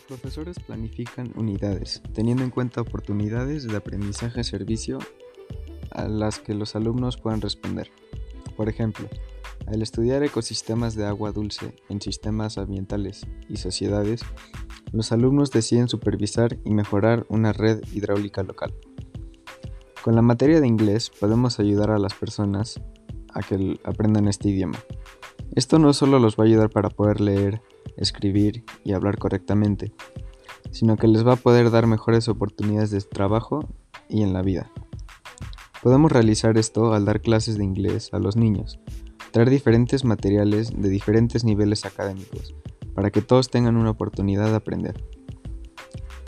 profesores planifican unidades, teniendo en cuenta oportunidades de aprendizaje-servicio a las que los alumnos puedan responder. Por ejemplo, al estudiar ecosistemas de agua dulce en sistemas ambientales y sociedades, los alumnos deciden supervisar y mejorar una red hidráulica local. Con la materia de inglés podemos ayudar a las personas a que aprendan este idioma. Esto no solo los va a ayudar para poder leer, escribir y hablar correctamente, sino que les va a poder dar mejores oportunidades de trabajo y en la vida. Podemos realizar esto al dar clases de inglés a los niños, traer diferentes materiales de diferentes niveles académicos, para que todos tengan una oportunidad de aprender.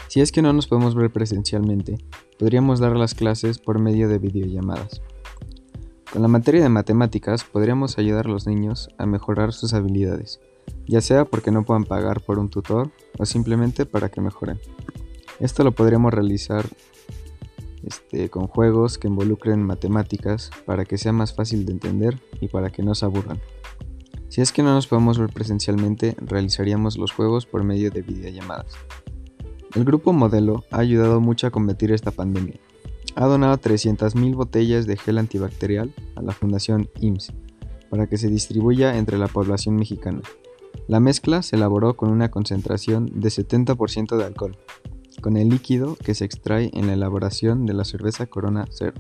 Si es que no nos podemos ver presencialmente, podríamos dar las clases por medio de videollamadas. Con la materia de matemáticas podríamos ayudar a los niños a mejorar sus habilidades, ya sea porque no puedan pagar por un tutor o simplemente para que mejoren. Esto lo podríamos realizar este, con juegos que involucren matemáticas para que sea más fácil de entender y para que no se aburran. Si es que no nos podemos ver presencialmente, realizaríamos los juegos por medio de videollamadas. El grupo Modelo ha ayudado mucho a combatir esta pandemia. Ha donado 300.000 botellas de gel antibacterial a la Fundación IMSS para que se distribuya entre la población mexicana. La mezcla se elaboró con una concentración de 70% de alcohol, con el líquido que se extrae en la elaboración de la cerveza Corona Cero.